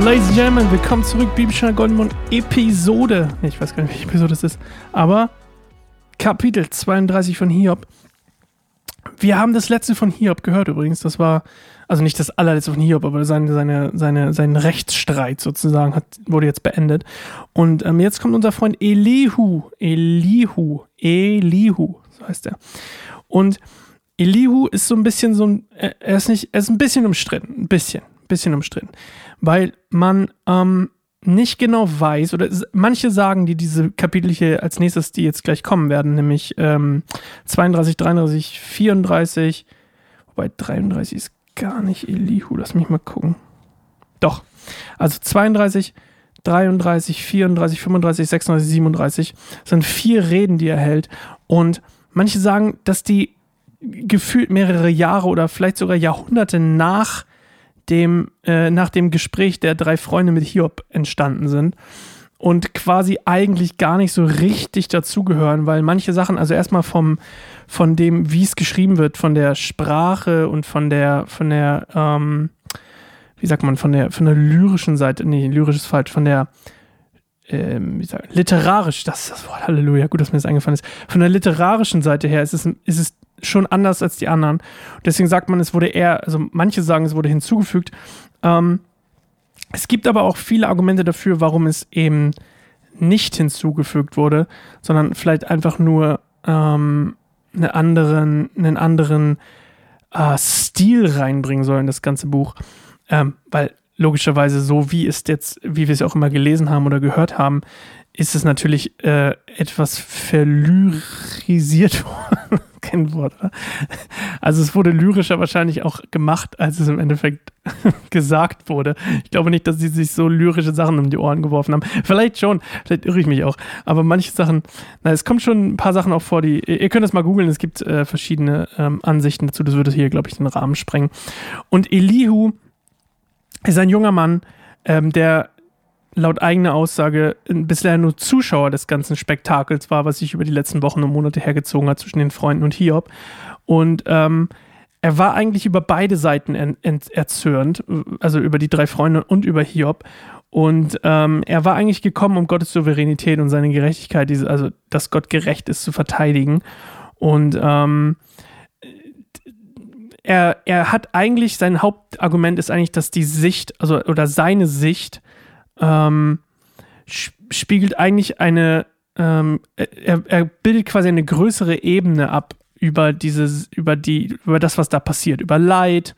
Ladies and Gentlemen, willkommen zurück, Bibelscher Goldmund Episode. Ich weiß gar nicht, welche Episode es ist, aber Kapitel 32 von Hiob. Wir haben das letzte von Hiob gehört übrigens. Das war, also nicht das allerletzte von Hiob, aber seine, seine, seine, sein Rechtsstreit sozusagen hat, wurde jetzt beendet. Und ähm, jetzt kommt unser Freund Elihu. Elihu. Elihu, so heißt er. Und Elihu ist so ein bisschen so ein, er ist nicht, er ist ein bisschen umstritten. Ein bisschen, ein bisschen umstritten weil man ähm, nicht genau weiß, oder manche sagen, die diese Kapitel hier als nächstes, die jetzt gleich kommen werden, nämlich ähm, 32, 33, 34, wobei 33 ist gar nicht Elihu, lass mich mal gucken. Doch, also 32, 33, 34, 35, 36, 37 sind vier Reden, die er hält. Und manche sagen, dass die gefühlt mehrere Jahre oder vielleicht sogar Jahrhunderte nach dem, äh, nach dem Gespräch der drei Freunde mit Hiob entstanden sind und quasi eigentlich gar nicht so richtig dazugehören, weil manche Sachen, also erstmal vom, von dem, wie es geschrieben wird, von der Sprache und von der, von der, ähm, wie sagt man, von der, von der lyrischen Seite, nee, lyrisch ist falsch, von der, ähm, wie sag, literarisch, das ist das Wort, Halleluja, gut, dass mir das eingefallen ist. Von der literarischen Seite her ist es, ist es schon anders als die anderen. Deswegen sagt man, es wurde eher, also manche sagen, es wurde hinzugefügt. Ähm, es gibt aber auch viele Argumente dafür, warum es eben nicht hinzugefügt wurde, sondern vielleicht einfach nur ähm, einen anderen, einen anderen äh, Stil reinbringen soll in das ganze Buch. Ähm, weil logischerweise so, wie es jetzt, wie wir es auch immer gelesen haben oder gehört haben, ist es natürlich äh, etwas verlyrisiert worden. Kein Wort, oder? Also es wurde lyrischer wahrscheinlich auch gemacht, als es im Endeffekt gesagt wurde. Ich glaube nicht, dass sie sich so lyrische Sachen um die Ohren geworfen haben. Vielleicht schon, vielleicht irre ich mich auch. Aber manche Sachen, na, es kommt schon ein paar Sachen auch vor, die, ihr könnt das mal googeln, es gibt äh, verschiedene ähm, Ansichten dazu. Das würde hier, glaube ich, den Rahmen sprengen. Und Elihu ist ein junger Mann, ähm, der laut eigener Aussage bisher nur Zuschauer des ganzen Spektakels war, was sich über die letzten Wochen und Monate hergezogen hat zwischen den Freunden und Hiob. Und ähm, er war eigentlich über beide Seiten erzürnt, also über die drei Freunde und über Hiob. Und ähm, er war eigentlich gekommen, um Gottes Souveränität und seine Gerechtigkeit, also dass Gott gerecht ist, zu verteidigen. Und ähm, er, er hat eigentlich, sein Hauptargument ist eigentlich, dass die Sicht, also oder seine Sicht ähm, spiegelt eigentlich eine, ähm, er, er bildet quasi eine größere Ebene ab über dieses, über die, über das, was da passiert, über Leid,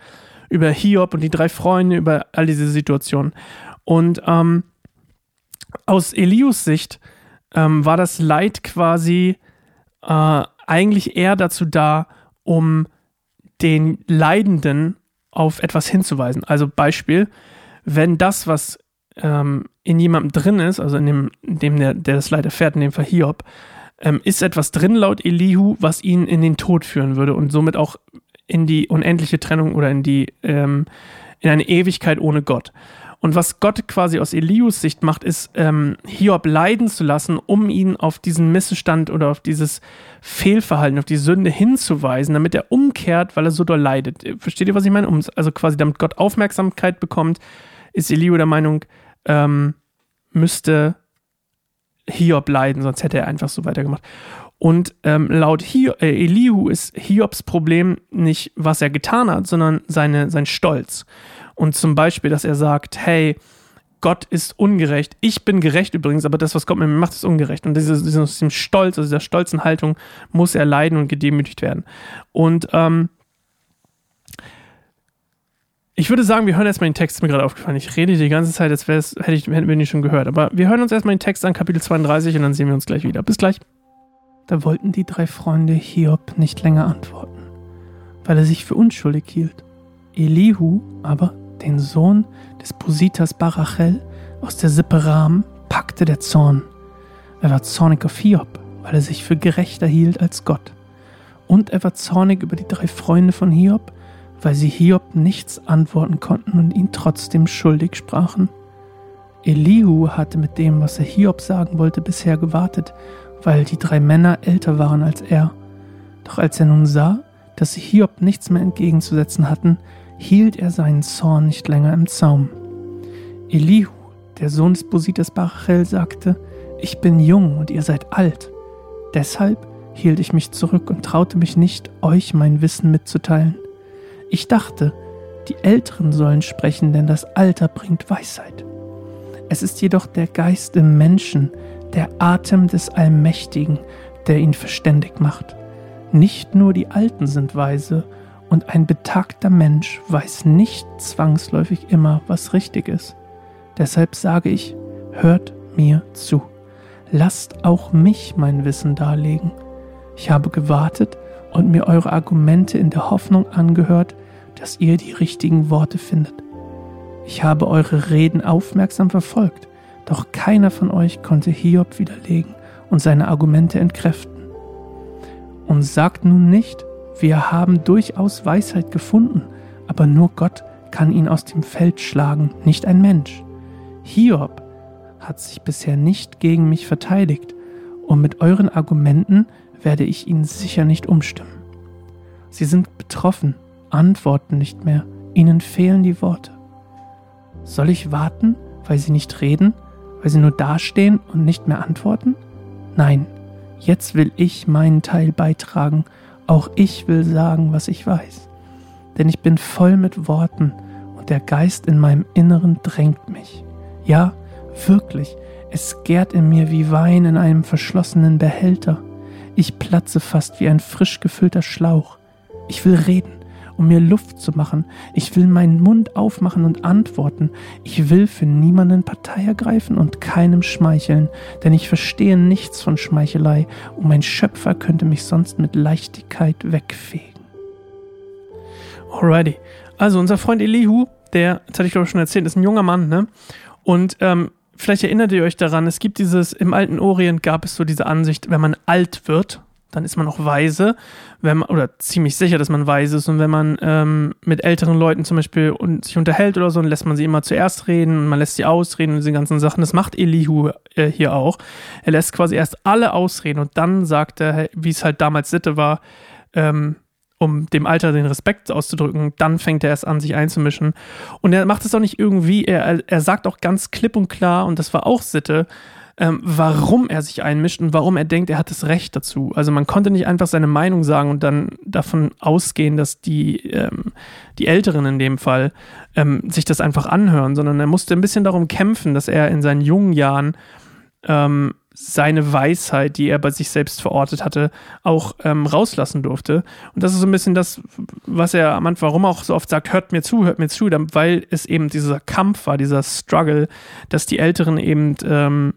über Hiob und die drei Freunde, über all diese Situationen. Und ähm, aus Elius Sicht ähm, war das Leid quasi äh, eigentlich eher dazu da, um den Leidenden auf etwas hinzuweisen. Also Beispiel, wenn das, was ähm, in jemandem drin ist, also in dem, in dem der, der das Leid erfährt, in dem Fall Hiob, ähm, ist etwas drin laut Elihu, was ihn in den Tod führen würde und somit auch in die unendliche Trennung oder in die ähm, in eine Ewigkeit ohne Gott. Und was Gott quasi aus Elius Sicht macht, ist, ähm, Hiob leiden zu lassen, um ihn auf diesen Missstand oder auf dieses Fehlverhalten, auf die Sünde hinzuweisen, damit er umkehrt, weil er so doll leidet. Versteht ihr, was ich meine? Um, also quasi damit Gott Aufmerksamkeit bekommt, ist Eliu der Meinung, ähm, müsste Hiob leiden, sonst hätte er einfach so weitergemacht. Und ähm, laut Hiob, äh, Elihu ist Hiobs Problem nicht, was er getan hat, sondern seine, sein Stolz. Und zum Beispiel, dass er sagt, hey, Gott ist ungerecht. Ich bin gerecht übrigens, aber das, was Gott mit mir macht, ist ungerecht. Und dieses, diesem Stolz, also dieser stolzen Haltung, muss er leiden und gedemütigt werden. Und ähm, ich würde sagen, wir hören erstmal den Text, ist mir gerade aufgefallen. Ich rede die ganze Zeit, als hätte ich, hätten wir ihn schon gehört. Aber wir hören uns erstmal den Text an, Kapitel 32, und dann sehen wir uns gleich wieder. Bis gleich. Da wollten die drei Freunde Hiob nicht länger antworten, weil er sich für unschuldig hielt. Elihu aber den Sohn des Positas Barachel aus der Sippe Ram, packte der Zorn. Er war zornig auf Hiob, weil er sich für gerechter hielt als Gott. Und er war zornig über die drei Freunde von Hiob, weil sie Hiob nichts antworten konnten und ihn trotzdem schuldig sprachen. Elihu hatte mit dem, was er Hiob sagen wollte, bisher gewartet, weil die drei Männer älter waren als er. Doch als er nun sah, dass sie Hiob nichts mehr entgegenzusetzen hatten, hielt er seinen Zorn nicht länger im Zaum. Elihu, der Sohn des Bosites Barachel, sagte, Ich bin jung und ihr seid alt. Deshalb hielt ich mich zurück und traute mich nicht, euch mein Wissen mitzuteilen. Ich dachte, die Älteren sollen sprechen, denn das Alter bringt Weisheit. Es ist jedoch der Geist im Menschen, der Atem des Allmächtigen, der ihn verständig macht. Nicht nur die Alten sind weise, und ein betagter Mensch weiß nicht zwangsläufig immer, was richtig ist. Deshalb sage ich, hört mir zu. Lasst auch mich mein Wissen darlegen. Ich habe gewartet und mir eure Argumente in der Hoffnung angehört, dass ihr die richtigen Worte findet. Ich habe eure Reden aufmerksam verfolgt, doch keiner von euch konnte Hiob widerlegen und seine Argumente entkräften. Und sagt nun nicht, wir haben durchaus Weisheit gefunden, aber nur Gott kann ihn aus dem Feld schlagen, nicht ein Mensch. Hiob hat sich bisher nicht gegen mich verteidigt, und mit euren Argumenten werde ich ihn sicher nicht umstimmen. Sie sind betroffen, antworten nicht mehr, ihnen fehlen die Worte. Soll ich warten, weil sie nicht reden, weil sie nur dastehen und nicht mehr antworten? Nein, jetzt will ich meinen Teil beitragen, auch ich will sagen, was ich weiß. Denn ich bin voll mit Worten und der Geist in meinem Inneren drängt mich. Ja, wirklich, es gärt in mir wie Wein in einem verschlossenen Behälter. Ich platze fast wie ein frisch gefüllter Schlauch. Ich will reden, um mir Luft zu machen. Ich will meinen Mund aufmachen und antworten. Ich will für niemanden Partei ergreifen und keinem schmeicheln, denn ich verstehe nichts von Schmeichelei und mein Schöpfer könnte mich sonst mit Leichtigkeit wegfegen. Alrighty. Also unser Freund Elihu, der, das hatte ich glaube ich schon erzählt, ist ein junger Mann, ne? Und ähm, vielleicht erinnert ihr euch daran, es gibt dieses, im alten Orient gab es so diese Ansicht, wenn man alt wird, dann ist man auch weise, wenn man, oder ziemlich sicher, dass man weise ist. Und wenn man ähm, mit älteren Leuten zum Beispiel und sich unterhält oder so, dann lässt man sie immer zuerst reden und man lässt sie ausreden und diese ganzen Sachen. Das macht Elihu äh, hier auch. Er lässt quasi erst alle ausreden und dann sagt er, wie es halt damals Sitte war, ähm, um dem Alter den Respekt auszudrücken, dann fängt er erst an, sich einzumischen. Und er macht es auch nicht irgendwie, er, er sagt auch ganz klipp und klar, und das war auch Sitte, ähm, warum er sich einmischt und warum er denkt, er hat das Recht dazu. Also man konnte nicht einfach seine Meinung sagen und dann davon ausgehen, dass die, ähm, die Älteren in dem Fall ähm, sich das einfach anhören, sondern er musste ein bisschen darum kämpfen, dass er in seinen jungen Jahren ähm, seine Weisheit, die er bei sich selbst verortet hatte, auch ähm, rauslassen durfte. Und das ist so ein bisschen das, was er am Anfang, warum auch so oft sagt, hört mir zu, hört mir zu, weil es eben dieser Kampf war, dieser Struggle, dass die Älteren eben ähm,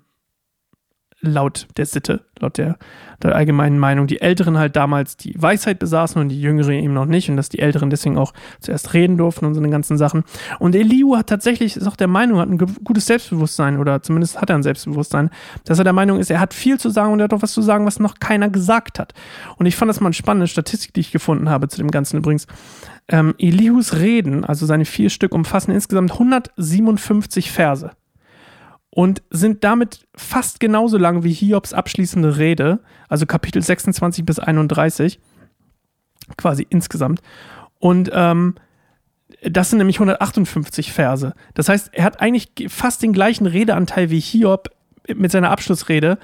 laut der Sitte, laut der, der, allgemeinen Meinung, die Älteren halt damals die Weisheit besaßen und die Jüngeren eben noch nicht und dass die Älteren deswegen auch zuerst reden durften und so eine ganzen Sachen. Und Eliu hat tatsächlich, ist auch der Meinung, hat ein gutes Selbstbewusstsein oder zumindest hat er ein Selbstbewusstsein, dass er der Meinung ist, er hat viel zu sagen und er hat auch was zu sagen, was noch keiner gesagt hat. Und ich fand das mal eine spannende Statistik, die ich gefunden habe zu dem Ganzen übrigens. Ähm, Elihus Reden, also seine vier Stück, umfassen insgesamt 157 Verse und sind damit fast genauso lang wie Hiobs abschließende Rede, also Kapitel 26 bis 31, quasi insgesamt. Und ähm, das sind nämlich 158 Verse. Das heißt, er hat eigentlich fast den gleichen Redeanteil wie Hiob mit seiner Abschlussrede,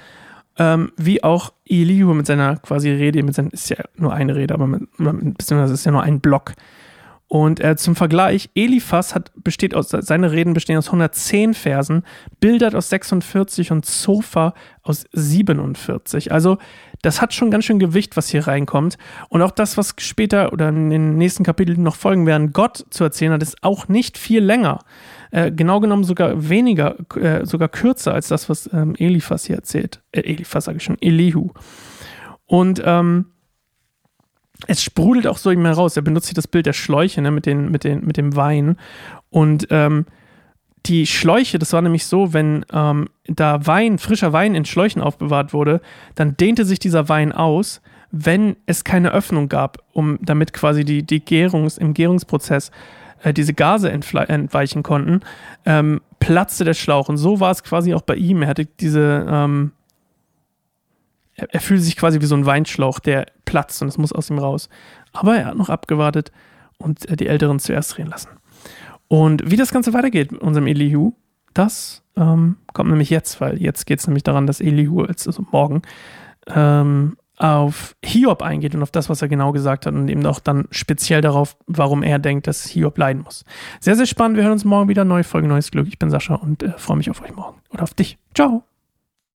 ähm, wie auch Elihu mit seiner quasi Rede, mit seiner, ist ja nur eine Rede, aber mit, beziehungsweise ist ja nur ein Block. Und äh, zum Vergleich, Eliphas hat, besteht aus, seine Reden bestehen aus 110 Versen, Bildert aus 46 und Zofa aus 47. Also das hat schon ganz schön Gewicht, was hier reinkommt. Und auch das, was später oder in den nächsten Kapiteln noch folgen werden, Gott zu erzählen hat, ist auch nicht viel länger. Äh, genau genommen sogar weniger, äh, sogar kürzer als das, was ähm, Eliphas hier erzählt. Äh, Eliphas sage ich schon, Elihu. Und ähm, es sprudelt auch so immer raus. Er benutzt hier das Bild der Schläuche ne, mit, den, mit, den, mit dem Wein. Und ähm, die Schläuche, das war nämlich so, wenn ähm, da Wein, frischer Wein in Schläuchen aufbewahrt wurde, dann dehnte sich dieser Wein aus, wenn es keine Öffnung gab, um damit quasi die, die Gärungs, im Gärungsprozess äh, diese Gase entweichen konnten, ähm, platzte der Schlauch. Und so war es quasi auch bei ihm. Er hatte diese, ähm, er, er fühlt sich quasi wie so ein Weinschlauch, der platzt und es muss aus ihm raus. Aber er hat noch abgewartet und äh, die Älteren zuerst reden lassen. Und wie das Ganze weitergeht mit unserem Elihu, das ähm, kommt nämlich jetzt, weil jetzt geht es nämlich daran, dass Elihu, also morgen, ähm, auf Hiob eingeht und auf das, was er genau gesagt hat und eben auch dann speziell darauf, warum er denkt, dass Hiob leiden muss. Sehr, sehr spannend. Wir hören uns morgen wieder. Neue Folge, neues Glück. Ich bin Sascha und äh, freue mich auf euch morgen oder auf dich. Ciao.